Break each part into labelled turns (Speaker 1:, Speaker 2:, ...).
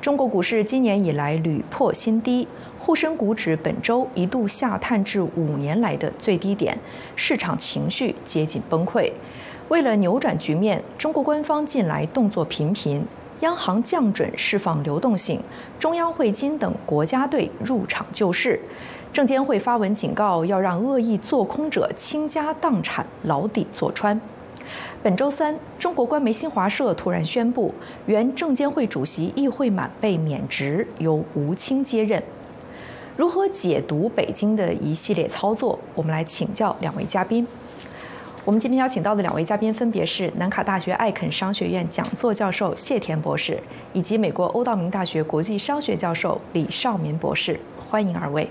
Speaker 1: 中国股市今年以来屡破新低，沪深股指本周一度下探至五年来的最低点，市场情绪接近崩溃。为了扭转局面，中国官方近来动作频频，央行降准释放流动性，中央汇金等国家队入场救市，证监会发文警告，要让恶意做空者倾家荡产牢底坐穿。本周三，中国官媒新华社突然宣布，原证监会主席易会满被免职，由吴清接任。如何解读北京的一系列操作？我们来请教两位嘉宾。我们今天邀请到的两位嘉宾分别是南卡大学艾肯商学院讲座教授谢田博士，以及美国欧道明大学国际商学教授李少民博士。欢迎二位。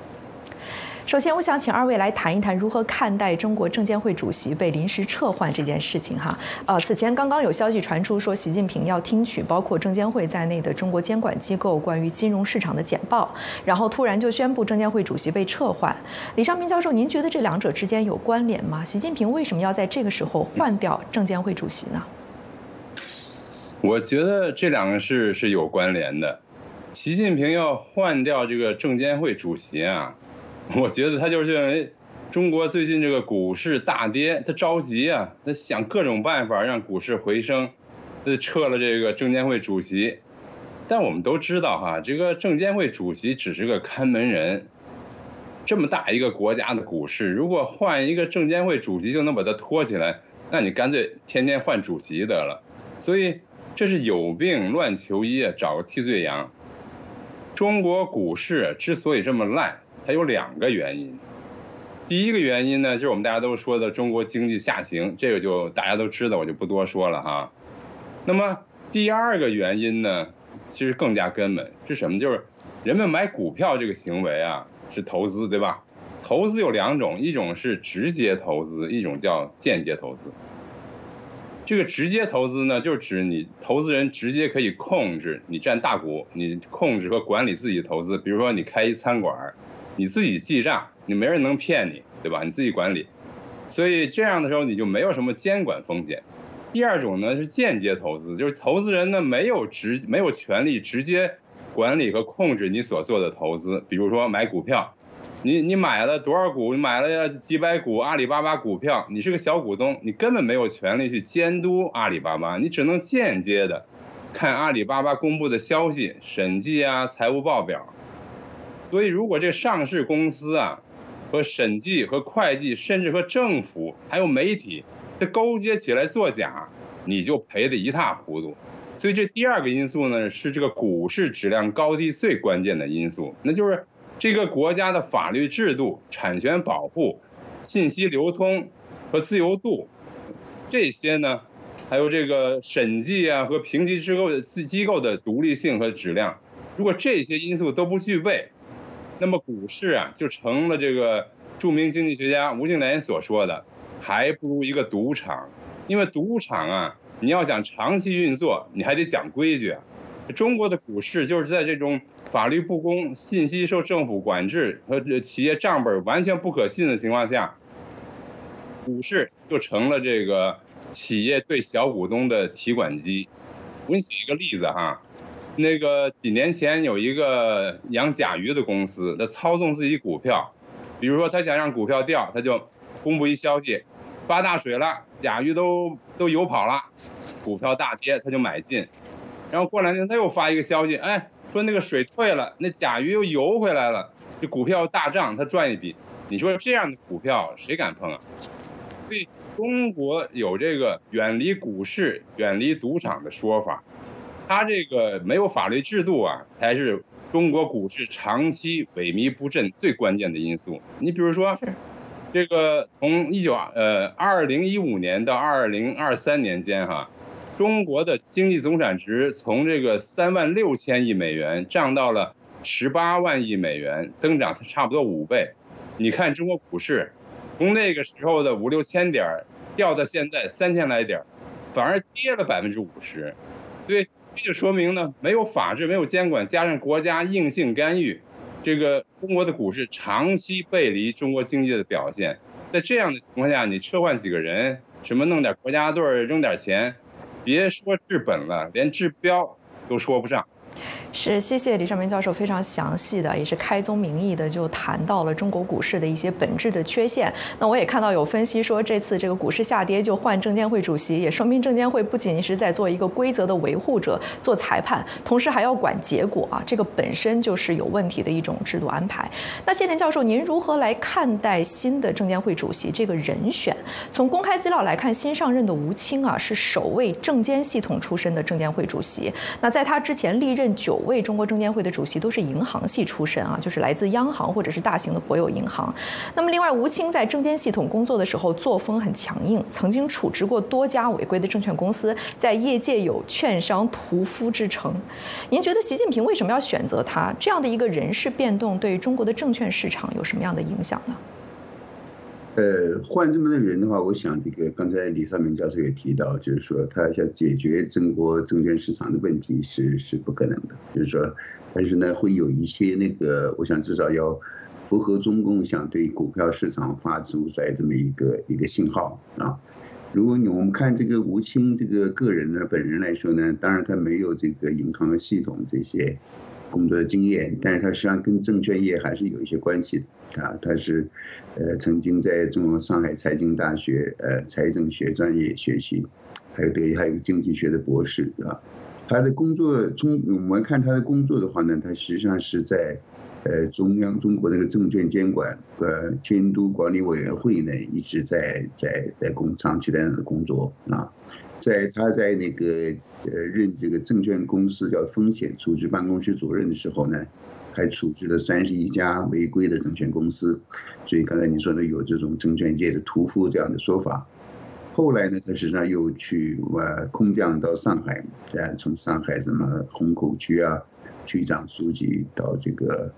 Speaker 1: 首先，我想请二位来谈一谈如何看待中国证监会主席被临时撤换这件事情哈。呃，此前刚刚有消息传出说，习近平要听取包括证监会在内的中国监管机构关于金融市场的简报，然后突然就宣布证监会主席被撤换。李尚明教授，您觉得这两者之间有关联吗？习近平为什么要在这个时候换掉证监会主席呢？
Speaker 2: 我觉得这两个事是有关联的。习近平要换掉这个证监会主席啊。我觉得他就是认为，中国最近这个股市大跌，他着急啊，他想各种办法让股市回升，他撤了这个证监会主席。但我们都知道哈，这个证监会主席只是个看门人。这么大一个国家的股市，如果换一个证监会主席就能把它托起来，那你干脆天天换主席得了。所以这是有病乱求医，找个替罪羊。中国股市之所以这么烂。它有两个原因，第一个原因呢，就是我们大家都说的中国经济下行，这个就大家都知道，我就不多说了哈。那么第二个原因呢，其实更加根本是什么？就是人们买股票这个行为啊，是投资，对吧？投资有两种，一种是直接投资，一种叫间接投资。这个直接投资呢，就是指你投资人直接可以控制你占大股，你控制和管理自己的投资。比如说你开一餐馆。你自己记账，你没人能骗你，对吧？你自己管理，所以这样的时候你就没有什么监管风险。第二种呢是间接投资，就是投资人呢没有直没有权利直接管理和控制你所做的投资。比如说买股票，你你买了多少股？你买了几百股阿里巴巴股票，你是个小股东，你根本没有权利去监督阿里巴巴，你只能间接的看阿里巴巴公布的消息、审计啊、财务报表。所以，如果这上市公司啊，和审计、和会计，甚至和政府还有媒体，这勾结起来作假，你就赔得一塌糊涂。所以，这第二个因素呢，是这个股市质量高低最关键的因素，那就是这个国家的法律制度、产权保护、信息流通和自由度，这些呢，还有这个审计啊和评级机构的机构的独立性和质量，如果这些因素都不具备，那么股市啊，就成了这个著名经济学家吴敬琏所说的，还不如一个赌场，因为赌场啊，你要想长期运作，你还得讲规矩。中国的股市就是在这种法律不公、信息受政府管制和企业账本完全不可信的情况下，股市就成了这个企业对小股东的提款机。我给你举一个例子哈。那个几年前有一个养甲鱼的公司，他操纵自己股票，比如说他想让股票掉，他就公布一消息，发大水了，甲鱼都都游跑了，股票大跌，他就买进，然后过两天他又发一个消息，哎，说那个水退了，那甲鱼又游回来了，这股票大涨，他赚一笔，你说这样的股票谁敢碰啊？所以中国有这个远离股市、远离赌场的说法。它这个没有法律制度啊，才是中国股市长期萎靡不振最关键的因素。你比如说，这个从一九呃二零一五年到二零二三年间哈，中国的经济总产值从这个三万六千亿美元涨到了十八万亿美元，增长差不多五倍。你看中国股市，从那个时候的五六千点掉到现在三千来点，反而跌了百分之五十，对。这就说明呢，没有法治，没有监管，加上国家硬性干预，这个中国的股市长期背离中国经济的表现。在这样的情况下，你撤换几个人，什么弄点国家队扔点钱，别说治本了，连治标都说不上。
Speaker 1: 是，谢谢李尚明教授非常详细的，也是开宗明义的就谈到了中国股市的一些本质的缺陷。那我也看到有分析说，这次这个股市下跌就换证监会主席，也说明证监会不仅是在做一个规则的维护者、做裁判，同时还要管结果啊，这个本身就是有问题的一种制度安排。那谢田教授，您如何来看待新的证监会主席这个人选？从公开资料来看，新上任的吴清啊是首位证监系统出身的证监会主席。那在他之前历任九九位中国证监会的主席都是银行系出身啊，就是来自央行或者是大型的国有银行。那么另外，吴清在证监系统工作的时候作风很强硬，曾经处置过多家违规的证券公司，在业界有“券商屠夫”之称。您觉得习近平为什么要选择他这样的一个人事变动，对中国的证券市场有什么样的影响呢？
Speaker 3: 呃，换这么多人的话，我想这个刚才李尚明教授也提到，就是说他想解决中国证券市场的问题是是不可能的，就是说，但是呢，会有一些那个，我想至少要符合中共想对股票市场发出来这么一个一个信号啊。如果你我们看这个吴清这个个人呢，本人来说呢，当然他没有这个银行系统这些。工作的经验，但是他实际上跟证券业还是有一些关系的啊。他是，呃，曾经在中国上海财经大学呃财政学专业学习，还有对还有经济学的博士啊。他的工作中，我们看他的工作的话呢，他实际上是在，呃，中央中国那个证券监管呃监督管理委员会呢，一直在在在工长期在那工作啊。在他在那个呃任这个证券公司叫风险处置办公室主任的时候呢，还处置了三十一家违规的证券公司，所以刚才你说的有这种证券界的屠夫这样的说法。后来呢，他实际上又去呃空降到上海，呃从上海什么虹口区啊，区长书记到这个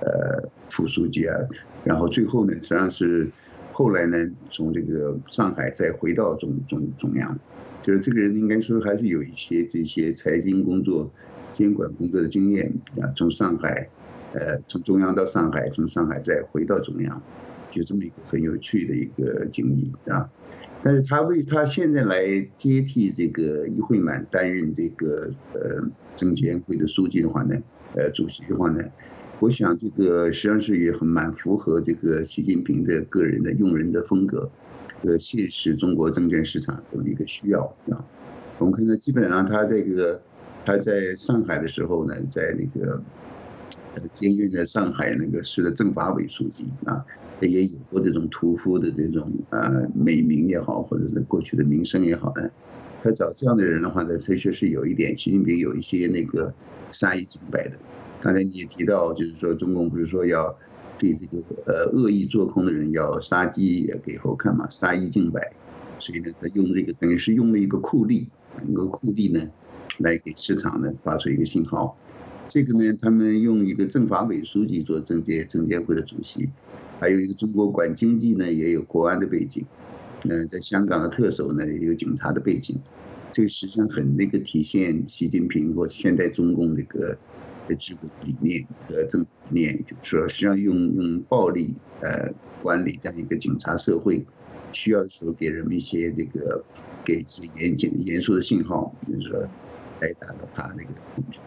Speaker 3: 呃副书记啊，然后最后呢，实际上是后来呢从这个上海再回到中中中央。就是这个人应该说还是有一些这些财经工作、监管工作的经验啊。从上海，呃，从中央到上海，从上海再回到中央，就这么一个很有趣的一个经历啊。但是他为他现在来接替这个易会满担任这个呃证监会的书记的话呢，呃，主席的话呢，我想这个实际上是也很蛮符合这个习近平的个人的用人的风格。个现实中国证券市场的一个需要啊，我们看到基本上他这个他在上海的时候呢，在那个呃兼任的上海那个市的政法委书记啊，他也有过这种屠夫的这种呃美名也好，或者是过去的名声也好呢，他找这样的人的话呢，确实是有一点习近平有一些那个杀一儆百的。刚才你也提到，就是说中共不是说要。对这个呃恶意做空的人要杀鸡给猴看嘛，杀一儆百，所以呢，他用这个等于是用了一个酷吏，一个酷吏呢，来给市场呢发出一个信号。这个呢，他们用一个政法委书记做证监证监会的主席，还有一个中国管经济呢，也有国安的背景，嗯，在香港的特首呢也有警察的背景，这个实际上很那个体现习近平或现代中共那个。的治国理念和政府理念，就是说，实际上用用暴力呃管理这样一个警察社会，需要说给人们一些这个给一些严谨严肃的信号，就是说来达到他那个目的。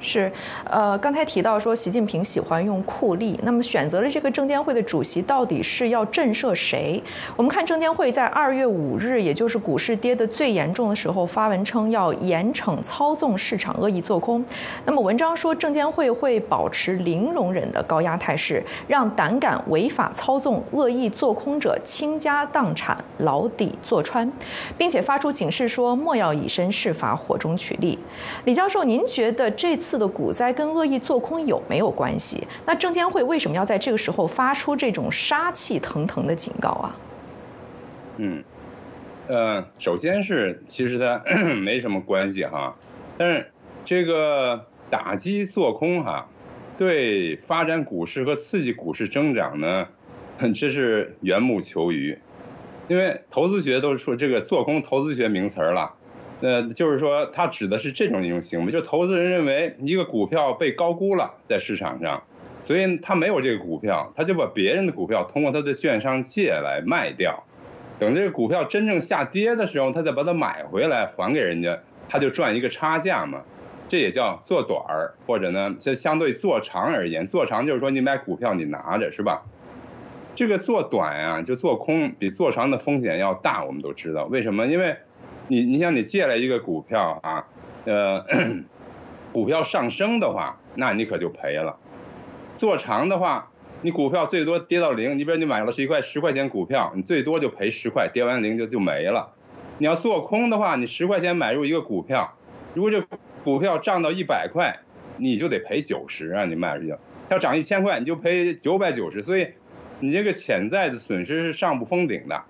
Speaker 1: 是，呃，刚才提到说习近平喜欢用酷吏，那么选择了这个证监会的主席，到底是要震慑谁？我们看证监会在二月五日，也就是股市跌得最严重的时候，发文称要严惩操纵市场、恶意做空。那么文章说，证监会会保持零容忍的高压态势，让胆敢违法操纵、恶意做空者倾家荡产、牢底坐穿，并且发出警示说，莫要以身试法、火中取栗。李教授，您觉得这次？次的股灾跟恶意做空有没有关系？那证监会为什么要在这个时候发出这种杀气腾腾的警告啊？
Speaker 2: 嗯，呃，首先是其实它 没什么关系哈，但是这个打击做空哈，对发展股市和刺激股市增长呢，这是缘木求鱼，因为投资学都说这个做空投资学名词儿了。呃，就是说，它指的是这种一种行为，就投资人认为一个股票被高估了在市场上，所以他没有这个股票，他就把别人的股票通过他的券商借来卖掉，等这个股票真正下跌的时候，他再把它买回来还给人家，他就赚一个差价嘛。这也叫做短儿，或者呢，这相对做长而言，做长就是说你买股票你拿着是吧？这个做短啊，就做空比做长的风险要大，我们都知道为什么？因为，你你想你借来一个股票啊，呃，股票上升的话，那你可就赔了；做长的话，你股票最多跌到零，你比如你买了是一块十块钱股票，你最多就赔十块，跌完零就就没了。你要做空的话，你十块钱买入一个股票，如果这股票涨到一百块，你就得赔九十啊，你卖出去；要涨一千块，你就赔九百九十，所以。你这个潜在的损失是上不封顶的。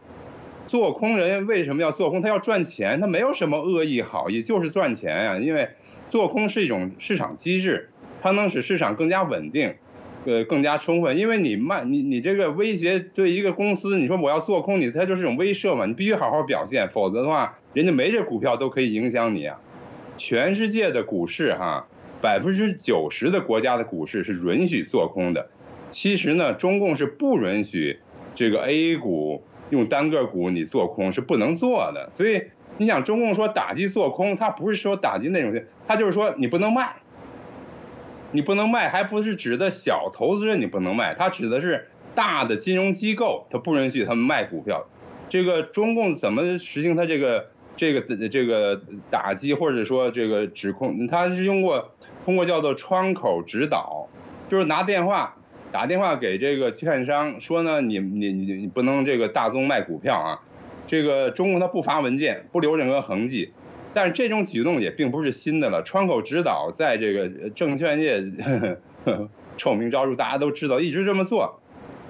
Speaker 2: 做空人为什么要做空？他要赚钱，他没有什么恶意好意，就是赚钱呀。因为做空是一种市场机制，它能使市场更加稳定，呃，更加充分。因为你卖你你这个威胁对一个公司，你说我要做空你，它就是一种威慑嘛。你必须好好表现，否则的话，人家没这股票都可以影响你啊。全世界的股市哈，百分之九十的国家的股市是允许做空的。其实呢，中共是不允许这个 A 股用单个股你做空是不能做的。所以你想，中共说打击做空，他不是说打击那种，他就是说你不能卖，你不能卖，还不是指的小投资人你不能卖，他指的是大的金融机构，他不允许他们卖股票。这个中共怎么实行他这个这个这个打击或者说这个指控？他是用过通过叫做窗口指导，就是拿电话。打电话给这个券商说呢，你你你你不能这个大宗卖股票啊，这个中共他不发文件，不留任何痕迹，但是这种举动也并不是新的了。窗口指导在这个证券业 臭名昭著，大家都知道，一直这么做。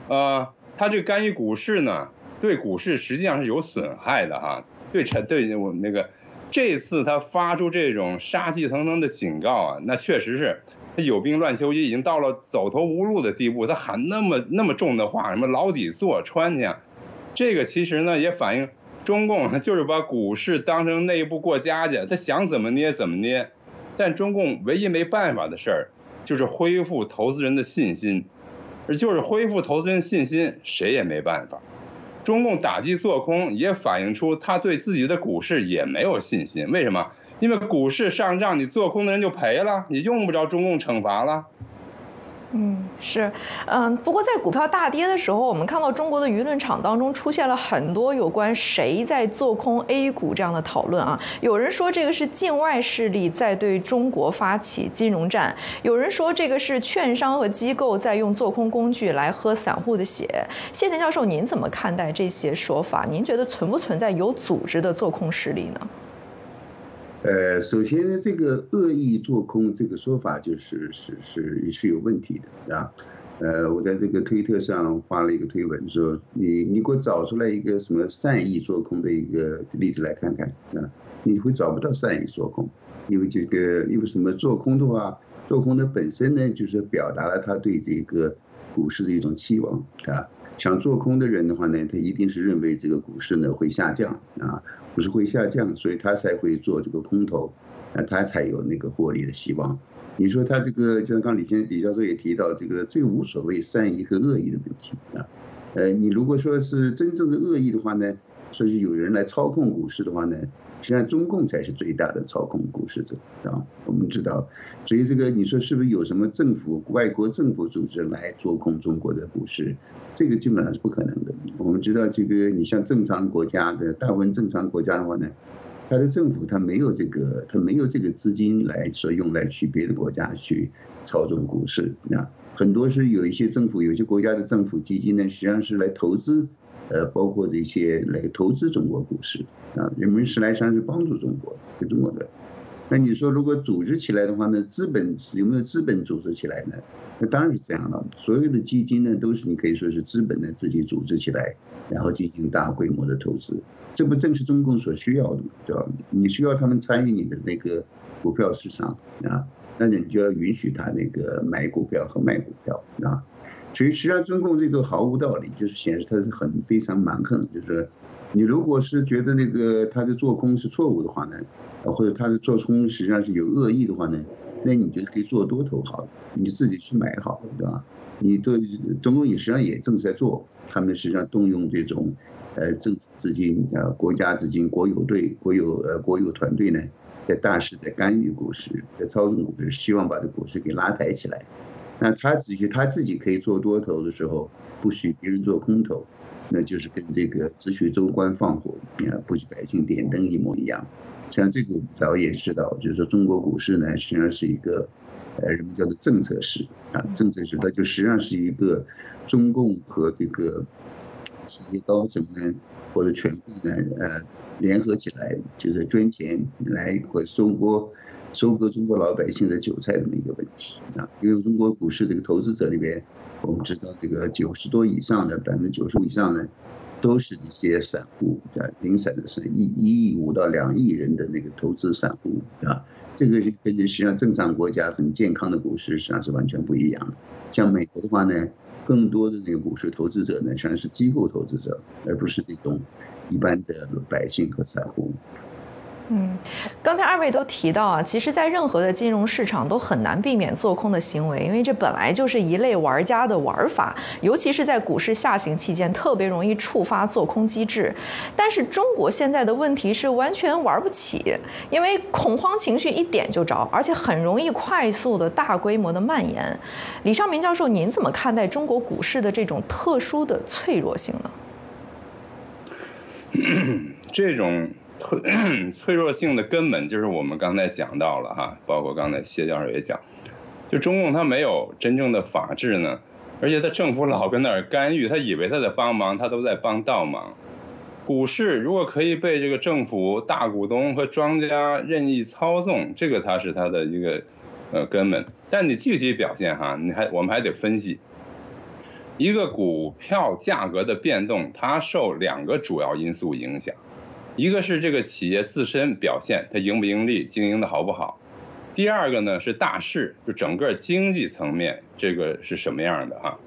Speaker 2: 呃，他这干预股市呢，对股市实际上是有损害的哈。对陈对我们那个这次他发出这种杀气腾腾的警告啊，那确实是。他有病乱求医，已经到了走投无路的地步。他喊那么那么重的话，什么牢底坐穿去，这个其实呢也反映中共就是把股市当成内部过家家，他想怎么捏怎么捏。但中共唯一没办法的事儿，就是恢复投资人的信心，而就是恢复投资人信心，谁也没办法。中共打击做空，也反映出他对自己的股市也没有信心。为什么？因为股市上涨，你做空的人就赔了，你用不着中共惩罚了。
Speaker 1: 嗯，是，嗯，不过在股票大跌的时候，我们看到中国的舆论场当中出现了很多有关谁在做空 A 股这样的讨论啊。有人说这个是境外势力在对中国发起金融战，有人说这个是券商和机构在用做空工具来喝散户的血。谢田教授，您怎么看待这些说法？您觉得存不存在有组织的做空势力呢？
Speaker 3: 呃，首先呢，这个恶意做空这个说法就是是是是有问题的啊。呃，我在这个推特上发了一个推文，说你你给我找出来一个什么善意做空的一个例子来看看啊？你会找不到善意做空，因为这个因为什么做空的话，做空的本身呢，就是表达了他对这个股市的一种期望啊。想做空的人的话呢，他一定是认为这个股市呢会下降啊。不是会下降，所以他才会做这个空头，那他才有那个获利的希望。你说他这个，就像刚李先李教授也提到，这个最无所谓善意和恶意的问题啊。呃，你如果说是真正的恶意的话呢，说是有人来操控股市的话呢，实际上中共才是最大的操控股市者啊。我们知道，所以这个你说是不是有什么政府、外国政府组织来做空中国的股市？这个基本上是不可能的。我们知道，这个你像正常国家的大部分正常国家的话呢，它的政府它没有这个，它没有这个资金来说用来去别的国家去操纵股市啊。很多是有一些政府，有些国家的政府基金呢，实际上是来投资，呃，包括这些来投资中国股市啊。人们实来上是帮助中国，给中国的。那你说，如果组织起来的话呢？资本有没有资本组织起来呢？那当然是这样了。所有的基金呢，都是你可以说是资本呢自己组织起来，然后进行大规模的投资。这不正是中共所需要的吗？对吧？你需要他们参与你的那个股票市场啊，那你就要允许他那个买股票和卖股票啊。所以实际上中共这个毫无道理，就是显示他是很非常蛮横，就是。你如果是觉得那个他的做空是错误的话呢，或者他的做空实际上是有恶意的话呢，那你就可以做多头好，你自己去买好，对吧？你对中共也实际上也正在做，他们实际上动用这种，呃，政府资金、呃，国家资金、国有队、国有呃国有团队呢，在大势在干预股市，在操纵股市，希望把这股市给拉抬起来。那他自己他自己可以做多头的时候，不许别人做空头，那就是跟这个只许州官放火，啊，不许百姓点灯一模一样。像这个我们早也知道，就是说中国股市呢，实际上是一个，呃，人们叫做政策市啊，政策市，它就实际上是一个中共和这个企业高层呢，或者权贵呢，呃，联合起来，就是捐钱来或收割。收割中国老百姓的韭菜这么一个问题啊，因为中国股市这个投资者里边，我们知道这个九十多以上的百分之九十五以上呢，都是一些散户啊，零散的是一一亿五到两亿人的那个投资散户啊，这个跟实际上正常国家很健康的股市实际上是完全不一样的。像美国的话呢，更多的那个股市投资者呢，实际上是机构投资者，而不是这种一般的百姓和散户。
Speaker 1: 嗯，刚才二位都提到啊，其实，在任何的金融市场都很难避免做空的行为，因为这本来就是一类玩家的玩法，尤其是在股市下行期间，特别容易触发做空机制。但是中国现在的问题是完全玩不起，因为恐慌情绪一点就着，而且很容易快速的大规模的蔓延。李尚明教授，您怎么看待中国股市的这种特殊的脆弱性呢？
Speaker 2: 这种。脆 脆弱性的根本就是我们刚才讲到了哈，包括刚才谢教授也讲，就中共他没有真正的法治呢，而且他政府老跟那儿干预，他以为他在帮忙，他都在帮倒忙。股市如果可以被这个政府大股东和庄家任意操纵，这个它是它的一个呃根本。但你具体表现哈，你还我们还得分析，一个股票价格的变动，它受两个主要因素影响。一个是这个企业自身表现，它盈不盈利，经营的好不好；第二个呢是大势，就整个经济层面这个是什么样的哈。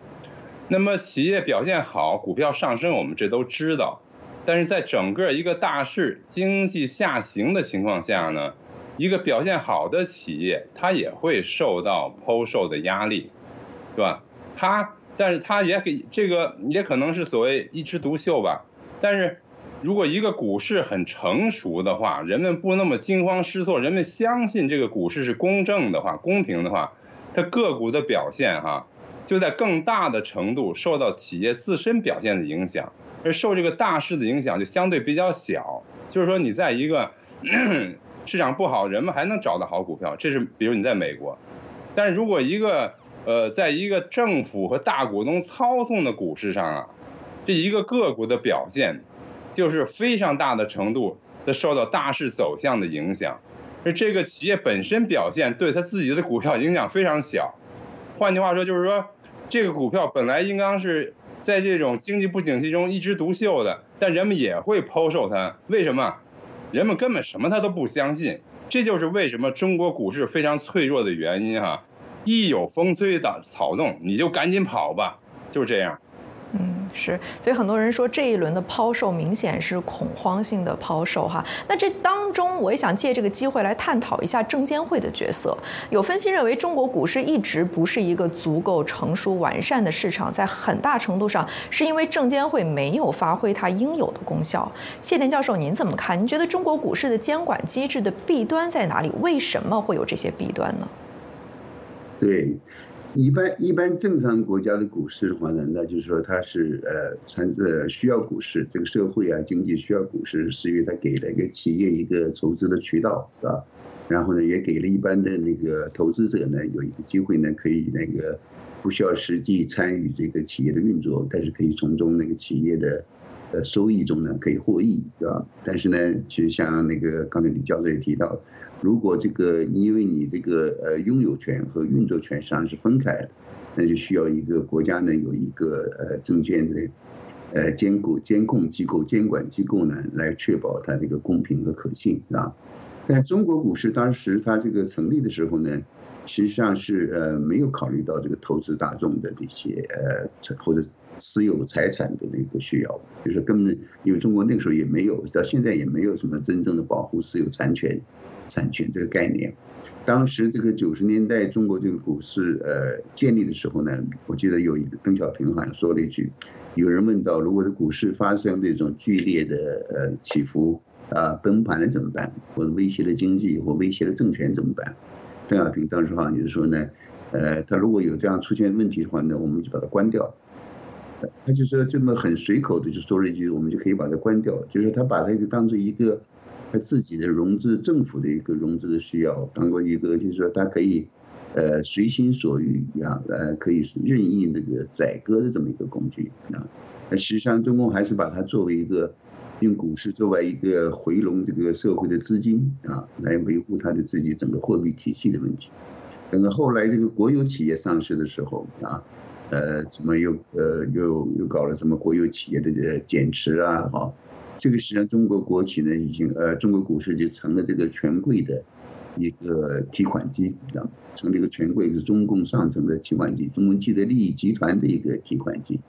Speaker 2: 那么企业表现好，股票上升，我们这都知道。但是在整个一个大势经济下行的情况下呢，一个表现好的企业，它也会受到抛售的压力，是吧？它，但是它也给这个也可能是所谓一枝独秀吧，但是。如果一个股市很成熟的话，人们不那么惊慌失措，人们相信这个股市是公正的话、公平的话，它个股的表现哈，就在更大的程度受到企业自身表现的影响，而受这个大势的影响就相对比较小。就是说，你在一个 市场不好，人们还能找到好股票，这是比如你在美国。但如果一个呃，在一个政府和大股东操纵的股市上啊，这一个个股的表现。就是非常大的程度的受到大势走向的影响，而这个企业本身表现对他自己的股票影响非常小。换句话说，就是说这个股票本来应当是在这种经济不景气中一枝独秀的，但人们也会抛售它。为什么？人们根本什么他都不相信。这就是为什么中国股市非常脆弱的原因哈。一有风吹的草动，你就赶紧跑吧，就这样。
Speaker 1: 嗯，是，所以很多人说这一轮的抛售明显是恐慌性的抛售哈。那这当中，我也想借这个机会来探讨一下证监会的角色。有分析认为，中国股市一直不是一个足够成熟完善的市场，在很大程度上是因为证监会没有发挥它应有的功效。谢田教授，您怎么看？您觉得中国股市的监管机制的弊端在哪里？为什么会有这些弊端呢？
Speaker 3: 对。一般一般正常国家的股市的话呢，那就是说它是呃参呃需要股市，这个社会啊经济需要股市，是因为它给了一个企业一个筹资的渠道，是吧？然后呢，也给了一般的那个投资者呢有一个机会呢，可以那个不需要实际参与这个企业的运作，但是可以从中那个企业的呃收益中呢可以获益，对吧？但是呢，就像那个刚才李教授也提到。如果这个因为你这个呃拥有权和运作权实际上是分开的，那就需要一个国家呢有一个呃证券的呃监管监控机构监管机构呢来确保它这个公平和可信啊。但中国股市当时它这个成立的时候呢，实际上是呃没有考虑到这个投资大众的这些呃或者私有财产的那个需要，就是根本因为中国那个时候也没有到现在也没有什么真正的保护私有产权。产权这个概念，当时这个九十年代中国这个股市呃建立的时候呢，我记得有一个邓小平好像说了一句，有人问到，如果是股市发生这种剧烈的呃起伏，啊崩盘了怎么办？或者威胁了经济或威胁了政权怎么办？邓小平当时好像就是说呢，呃，他如果有这样出现问题的话呢，我们就把它关掉。他就说这么很随口的就说了一句，我们就可以把它关掉。就是他把它就当做一个他自己的融资政府的一个融资的需要，当做一个就是说他可以。呃，随心所欲一样，呃，可以是任意那个宰割的这么一个工具啊。那实际上，中共还是把它作为一个用股市作为一个回笼这个社会的资金啊，来维护它的自己整个货币体系的问题。等到后来这个国有企业上市的时候啊，呃，怎么又呃又又搞了什么国有企业的减持啊？哈，这个实际上中国国企呢，已经呃，中国股市就成了这个权贵的。一个提款机，啊，成立一个权贵是中共上层的提款机，中共既得利益集团的一个提款机。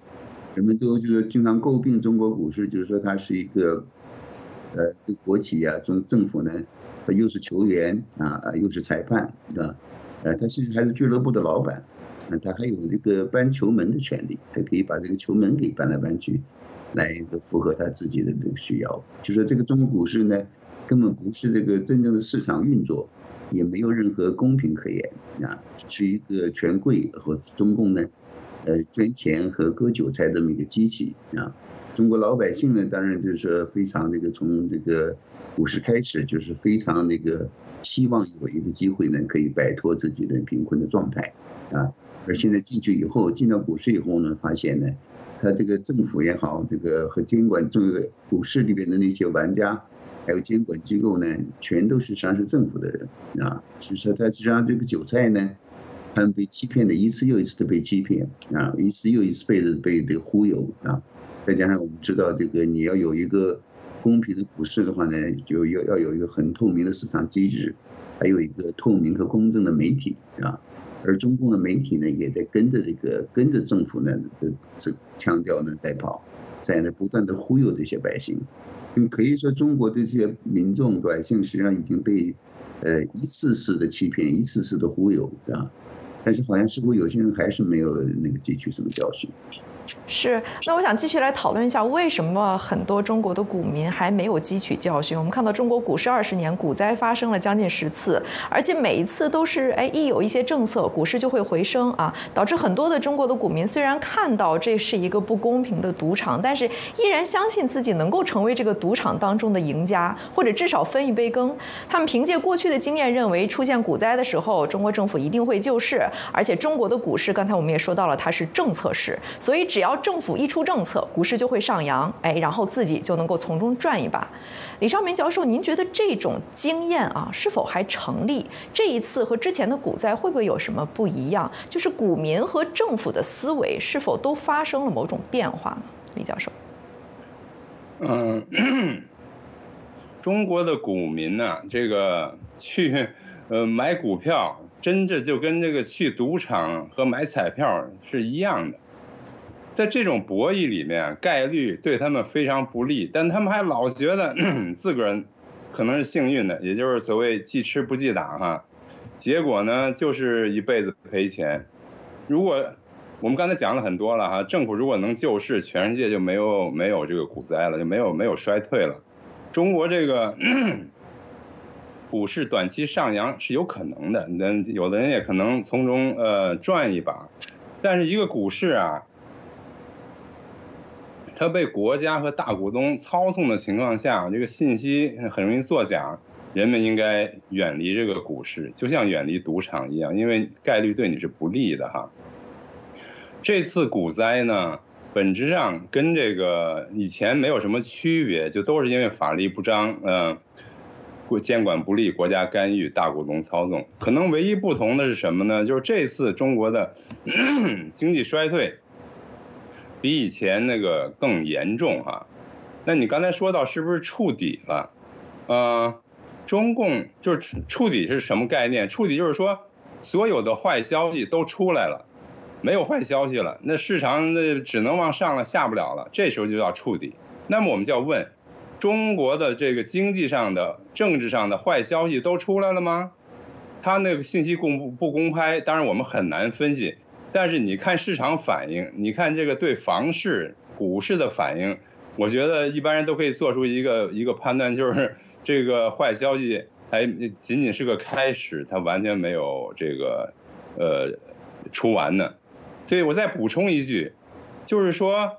Speaker 3: 人们都就是经常诟病中国股市，就是说它是一个，呃，国企啊，中政府呢，又是球员啊，又是裁判，啊，呃，他其实还是俱乐部的老板，那，他还有这个搬球门的权利，他可以把这个球门给搬来搬去，来一个符合他自己的这个需要。就说这个中国股市呢。根本不是这个真正的市场运作，也没有任何公平可言啊！是一个权贵和中共呢，呃，捐钱和割韭菜这么一个机器啊！中国老百姓呢，当然就是说非常这个从这个股市开始，就是非常那个希望有一个机会呢，可以摆脱自己的贫困的状态啊！而现在进去以后，进到股市以后呢，发现呢，他这个政府也好，这个和监管这个股市里边的那些玩家。还有监管机构呢，全都是上市政府的人啊，所以说他实际上这个韭菜呢，他们被欺骗的一次又一次的被欺骗啊，一次又一次被被这个忽悠啊，再加上我们知道这个你要有一个公平的股市的话呢，就要要有一个很透明的市场机制，还有一个透明和公正的媒体啊，而中共的媒体呢，也在跟着这个跟着政府呢的这腔调呢在跑，在那不断的忽悠这些百姓。嗯，可以说中国的这些民众百姓实际上已经被，呃，一次次的欺骗，一次次的忽悠，啊，但是好像似乎有些人还是没有那个汲取什么教训。
Speaker 1: 是，那我想继续来讨论一下，为什么很多中国的股民还没有汲取教训？我们看到中国股市二十年股灾发生了将近十次，而且每一次都是，哎，一有一些政策，股市就会回升啊，导致很多的中国的股民虽然看到这是一个不公平的赌场，但是依然相信自己能够成为这个赌场当中的赢家，或者至少分一杯羹。他们凭借过去的经验，认为出现股灾的时候，中国政府一定会救市，而且中国的股市，刚才我们也说到了，它是政策市，所以。只要政府一出政策，股市就会上扬，哎，然后自己就能够从中赚一把。李尚明教授，您觉得这种经验啊是否还成立？这一次和之前的股灾会不会有什么不一样？就是股民和政府的思维是否都发生了某种变化呢？李教授，
Speaker 2: 嗯，中国的股民呢，这个去呃买股票，真的就跟这个去赌场和买彩票是一样的。在这种博弈里面，概率对他们非常不利，但他们还老觉得 自个儿可能是幸运的，也就是所谓记吃不记打哈。结果呢，就是一辈子赔钱。如果我们刚才讲了很多了哈，政府如果能救市，全世界就没有没有这个股灾了，就没有没有衰退了。中国这个 股市短期上扬是有可能的，那有的人也可能从中呃赚一把，但是一个股市啊。它被国家和大股东操纵的情况下，这个信息很容易作假。人们应该远离这个股市，就像远离赌场一样，因为概率对你是不利的哈。这次股灾呢，本质上跟这个以前没有什么区别，就都是因为法律不彰，嗯，监管不力，国家干预，大股东操纵。可能唯一不同的是什么呢？就是这次中国的 经济衰退。比以前那个更严重哈，那你刚才说到是不是触底了？呃，中共就是触底是什么概念？触底就是说所有的坏消息都出来了，没有坏消息了，那市场那只能往上了，下不了了，这时候就叫触底。那么我们就要问，中国的这个经济上的、政治上的坏消息都出来了吗？他那个信息公布不公开，当然我们很难分析。但是你看市场反应，你看这个对房市、股市的反应，我觉得一般人都可以做出一个一个判断，就是 这个坏消息还仅仅是个开始，它完全没有这个呃出完呢。所以我再补充一句，就是说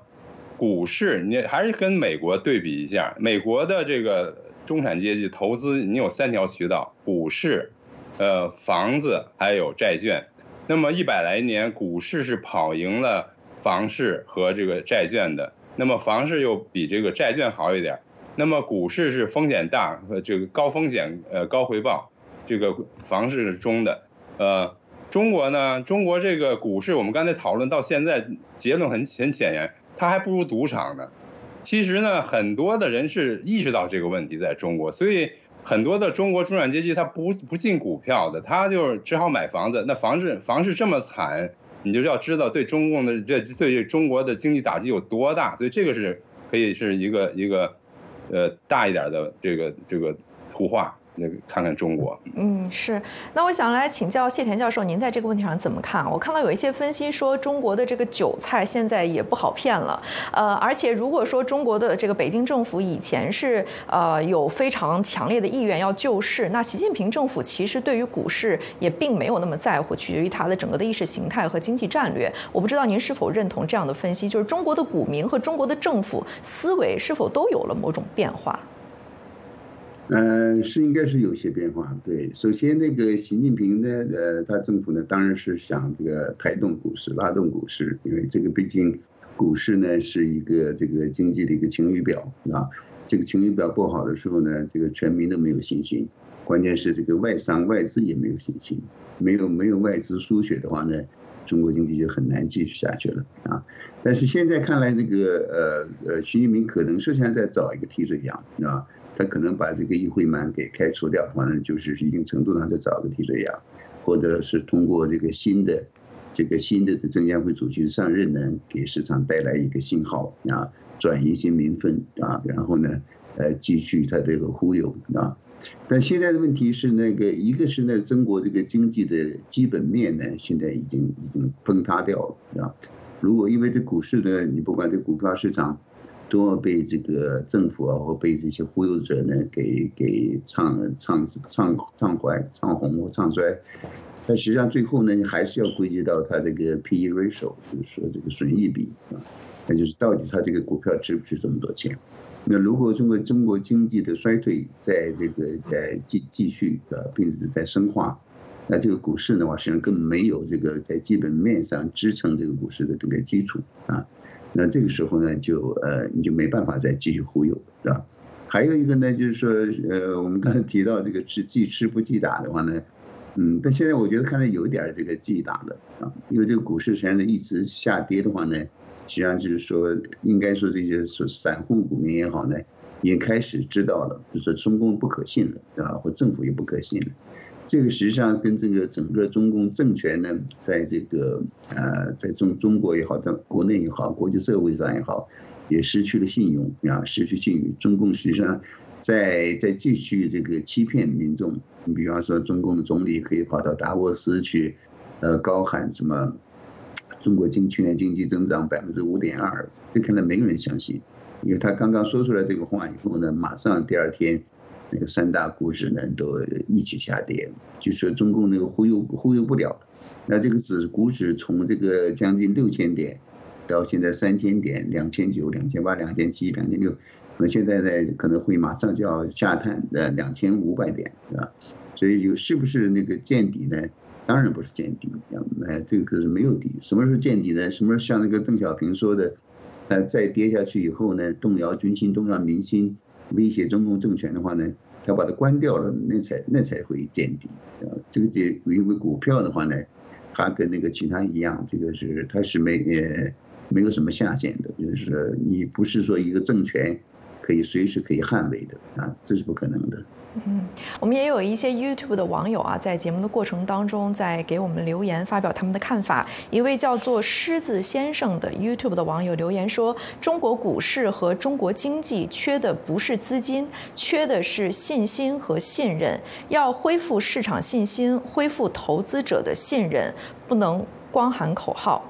Speaker 2: 股市你还是跟美国对比一下，美国的这个中产阶级投资，你有三条渠道：股市、呃房子还有债券。那么一百来年，股市是跑赢了房市和这个债券的。那么房市又比这个债券好一点，那么股市是风险大，这个高风险呃高回报，这个房市是中的，呃，中国呢，中国这个股市我们刚才讨论到现在，结论很很显然，它还不如赌场呢。其实呢，很多的人是意识到这个问题在中国，所以很多的中国中产阶级他不不进股票的，他就只好买房子。那房市房市这么惨。你就要知道对中共的这对中国的经济打击有多大，所以这个是可以是一个一个，呃，大一点的这个这个图画。那个看看中国，
Speaker 1: 嗯，是。那我想来请教谢田教授，您在这个问题上怎么看？我看到有一些分析说，中国的这个韭菜现在也不好骗了。呃，而且如果说中国的这个北京政府以前是呃有非常强烈的意愿要救市，那习近平政府其实对于股市也并没有那么在乎，取决于他的整个的意识形态和经济战略。我不知道您是否认同这样的分析，就是中国的股民和中国的政府思维是否都有了某种变化？
Speaker 3: 呃，是应该是有些变化。对，首先那个习近平呢，呃，他政府呢，当然是想这个抬动股市，拉动股市，因为这个毕竟股市呢是一个这个经济的一个晴雨表啊。这个晴雨表不好的时候呢，这个全民都没有信心，关键是这个外商外资也没有信心，没有没有外资输血的话呢，中国经济就很难继续下去了啊。但是现在看来，那个呃呃，习近平可能是现在在找一个替罪羊啊。他可能把这个议会满给开除掉反正，就是一定程度上再找个替罪羊，或者是通过这个新的这个新的证监会主席上任呢，给市场带来一个信号啊，转移一些民愤啊，然后呢，呃，继续他这个忽悠啊。但现在的问题是，那个一个是呢，中国这个经济的基本面呢，现在已经已经崩塌掉了啊。如果因为这股市呢，你不管这股票市场。都要被这个政府啊，或被这些忽悠者呢，给给唱唱唱唱坏、唱红或唱衰。但实际上最后呢，你还是要归结到它这个 P/E ratio，就是说这个损益比啊，那就是到底它这个股票值不值这么多钱？那如果中国中国经济的衰退在这个在继继续啊，并且在深化，那这个股市的话，实际上根本没有这个在基本面上支撑这个股市的这个基础啊。那这个时候呢，就呃，你就没办法再继续忽悠，是吧？还有一个呢，就是说，呃，我们刚才提到这个是既吃不既打的话呢，嗯，但现在我觉得看来有一点这个既打的啊，因为这个股市实际上一直下跌的话呢，实际上就是说，应该说这些说散户股民也好呢，也开始知道了，就是说中共不可信了，对吧？或政府也不可信了。这个实际上跟这个整个中共政权呢，在这个呃，在中中国也好，在国内也好，国际社会上也好，也失去了信用啊，失去信誉。中共实际上在在继续这个欺骗民众。你比方说，中共的总理可以跑到达沃斯去，呃，高喊什么中国经去年经济增长百分之五点二，这可能没有人相信，因为他刚刚说出来这个话以后呢，马上第二天。那个三大股指呢都一起下跌，就说中共那个忽悠忽悠不了，那这个指股指从这个将近六千点，到现在三千点、两千九、两千八、两千七、两千六，那现在呢可能会马上就要下探呃两千五百点，是吧？所以有是不是那个见底呢？当然不是见底，呃，这个可是没有底。什么时候见底呢？什么时候像那个邓小平说的，呃，再跌下去以后呢，动摇军心，动摇民心。威胁中共政权的话呢，他把它关掉了，那才那才会见底啊。这个这因为股票的话呢，它跟那个其他一样，这个是它是没呃没有什么下限的，就是你不是说一个政权可以随时可以捍卫的啊，这是不可能的。
Speaker 1: 嗯，我们也有一些 YouTube 的网友啊，在节目的过程当中，在给我们留言发表他们的看法。一位叫做狮子先生的 YouTube 的网友留言说：“中国股市和中国经济缺的不是资金，缺的是信心和信任。要恢复市场信心，恢复投资者的信任，不能光喊口号。”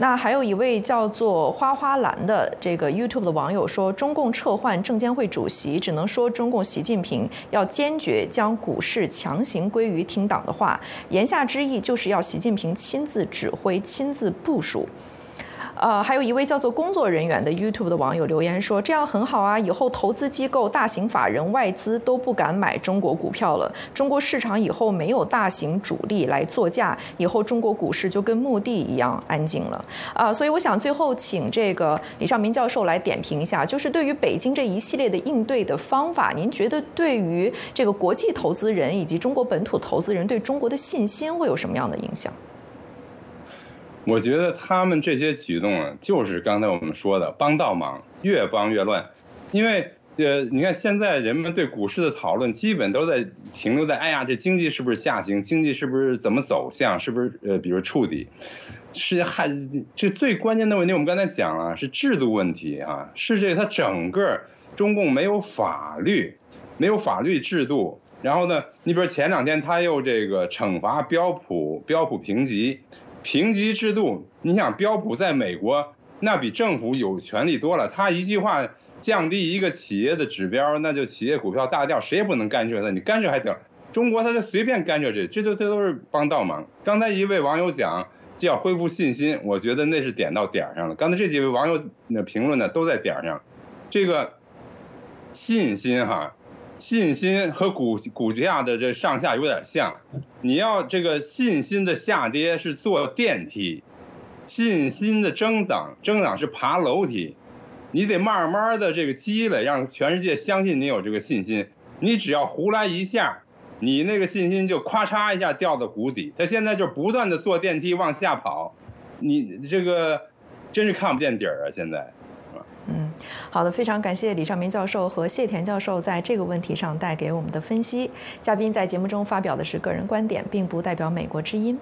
Speaker 1: 那还有一位叫做花花兰的这个 YouTube 的网友说，中共撤换证监会主席，只能说中共习近平要坚决将股市强行归于听党的话，言下之意就是要习近平亲自指挥、亲自部署。呃，还有一位叫做工作人员的 YouTube 的网友留言说：“这样很好啊，以后投资机构、大型法人、外资都不敢买中国股票了。中国市场以后没有大型主力来作价，以后中国股市就跟墓地一样安静了。”啊，所以我想最后请这个李尚明教授来点评一下，就是对于北京这一系列的应对的方法，您觉得对于这个国际投资人以及中国本土投资人对中国的信心会有什么样的影响？
Speaker 2: 我觉得他们这些举动啊，就是刚才我们说的帮倒忙，越帮越乱。因为呃，你看现在人们对股市的讨论，基本都在停留在，哎呀，这经济是不是下行？经济是不是怎么走向？是不是呃，比如触底？是还这最关键的问题，我们刚才讲了，是制度问题啊，是这它整个中共没有法律，没有法律制度。然后呢，你比如前两天他又这个惩罚标普，标普评级。评级制度，你想标普在美国那比政府有权利多了，他一句话降低一个企业的指标，那就企业股票大掉，谁也不能干涉他，你干涉还得了？中国他就随便干涉这，这都这都是帮倒忙。刚才一位网友讲就要恢复信心，我觉得那是点到点上了。刚才这几位网友的评论呢都在点上，这个信心哈。信心和股股价的这上下有点像，你要这个信心的下跌是坐电梯，信心的增长增长是爬楼梯，你得慢慢的这个积累，让全世界相信你有这个信心。你只要胡来一下，你那个信心就咔嚓一下掉到谷底。他现在就不断的坐电梯往下跑，你这个真是看不见底儿啊！现在。
Speaker 1: 嗯，好的，非常感谢李尚明教授和谢田教授在这个问题上带给我们的分析。嘉宾在节目中发表的是个人观点，并不代表美国之音。